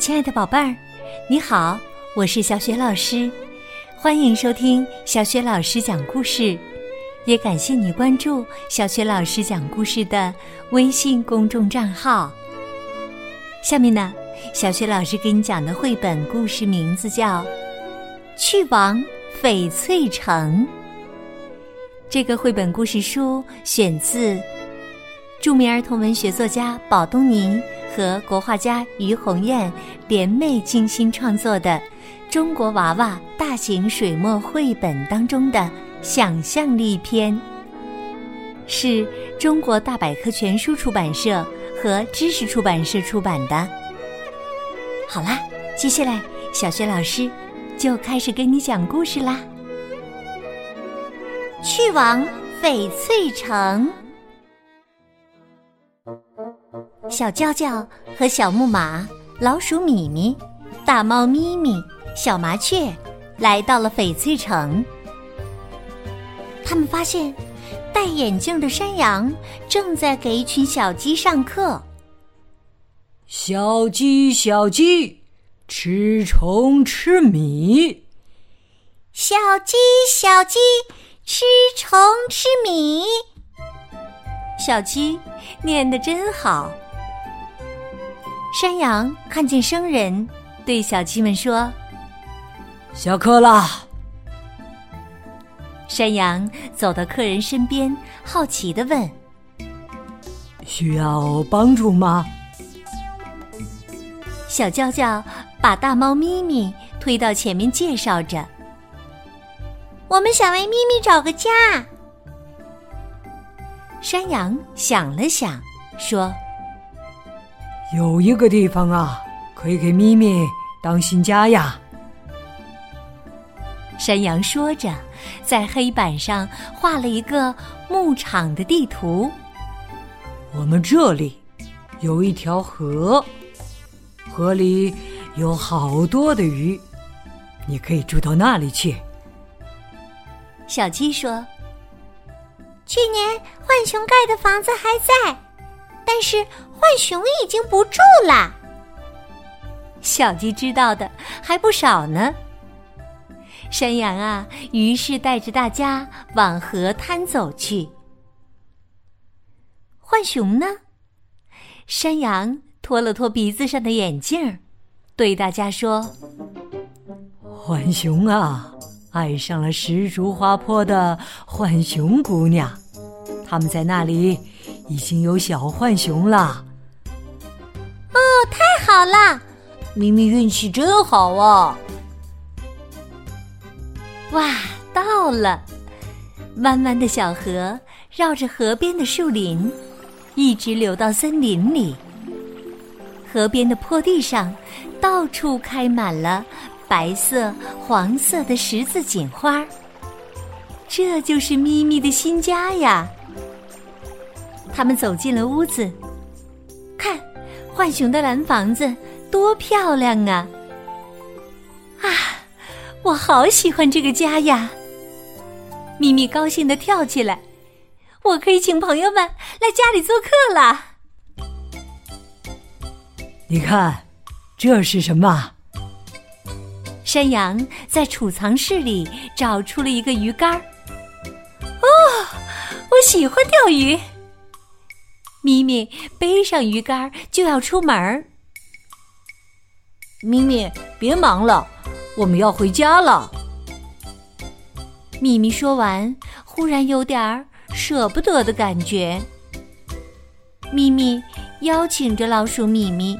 亲爱的宝贝儿，你好，我是小雪老师，欢迎收听小雪老师讲故事，也感谢你关注小雪老师讲故事的微信公众账号。下面呢，小雪老师给你讲的绘本故事名字叫《去往翡翠城》。这个绘本故事书选自著名儿童文学作家宝东尼和国画家于红艳联袂精心创作的《中国娃娃大型水墨绘本》当中的想象力篇，是中国大百科全书出版社和知识出版社出版的。好啦，接下来小学老师就开始给你讲故事啦。去往翡翠城，小娇娇和小木马、老鼠米米、大猫咪咪、小麻雀来到了翡翠城。他们发现，戴眼镜的山羊正在给一群小鸡上课。小鸡，小鸡，吃虫吃米。小鸡，小鸡。吃虫吃米，小鸡念得真好。山羊看见生人，对小鸡们说：“下课啦！”山羊走到客人身边，好奇的问：“需要帮助吗？”小娇娇把大猫咪咪推到前面，介绍着。我们想为咪咪找个家。山羊想了想，说：“有一个地方啊，可以给咪咪当新家呀。”山羊说着，在黑板上画了一个牧场的地图。我们这里有一条河，河里有好多的鱼，你可以住到那里去。小鸡说：“去年浣熊盖的房子还在，但是浣熊已经不住了。”小鸡知道的还不少呢。山羊啊，于是带着大家往河滩走去。浣熊呢？山羊拖了拖鼻子上的眼镜，对大家说：“浣熊啊。”爱上了石竹花坡的浣熊姑娘，他们在那里已经有小浣熊了。好啦！咪咪运气真好啊！哇，到了！弯弯的小河绕着河边的树林，一直流到森林里。河边的坡地上，到处开满了。白色、黄色的十字锦花，这就是咪咪的新家呀。他们走进了屋子，浣熊的蓝房子多漂亮啊！啊，我好喜欢这个家呀！咪咪高兴的跳起来，我可以请朋友们来家里做客了。你看，这是什么？山羊在储藏室里找出了一个鱼竿哦，我喜欢钓鱼。咪咪背上鱼竿就要出门儿。咪咪，别忙了，我们要回家了。咪咪说完，忽然有点儿舍不得的感觉。咪咪邀请着老鼠咪咪，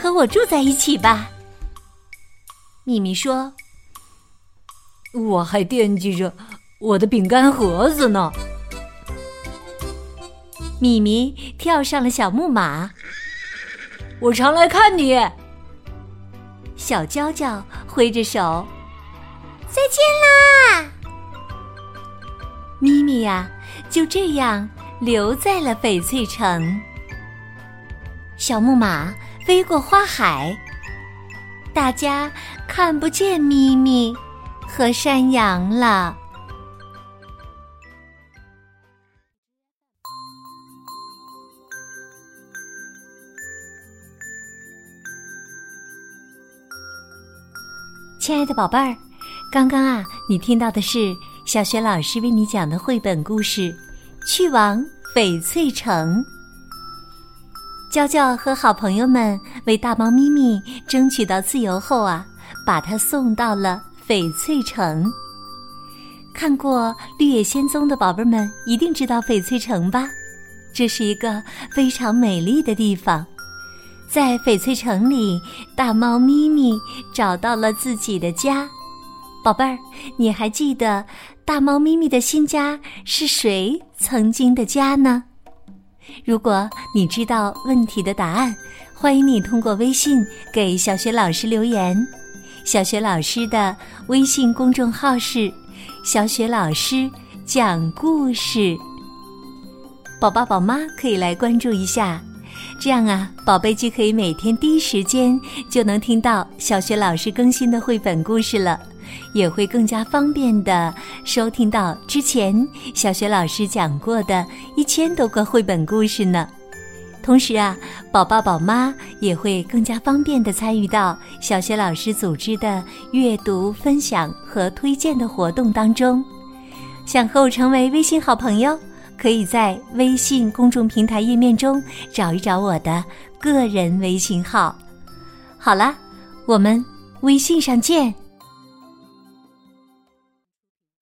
和我住在一起吧。咪咪说：“我还惦记着我的饼干盒子呢。”咪咪跳上了小木马，我常来看你。小娇娇挥着手：“再见啦！”咪咪呀，就这样留在了翡翠城。小木马飞过花海。大家看不见咪咪和山羊了。亲爱的宝贝儿，刚刚啊，你听到的是小学老师为你讲的绘本故事《去往翡翠城》。娇娇和好朋友们为大猫咪咪争取到自由后啊，把它送到了翡翠城。看过《绿野仙踪》的宝贝们一定知道翡翠城吧？这是一个非常美丽的地方。在翡翠城里，大猫咪咪找到了自己的家。宝贝儿，你还记得大猫咪咪的新家是谁曾经的家呢？如果你知道问题的答案，欢迎你通过微信给小雪老师留言。小雪老师的微信公众号是“小雪老师讲故事”，宝宝宝妈可以来关注一下。这样啊，宝贝就可以每天第一时间就能听到小学老师更新的绘本故事了，也会更加方便的收听到之前小学老师讲过的一千多个绘本故事呢。同时啊，宝宝宝妈也会更加方便的参与到小学老师组织的阅读分享和推荐的活动当中。想和我成为微信好朋友？可以在微信公众平台页面中找一找我的个人微信号。好了，我们微信上见。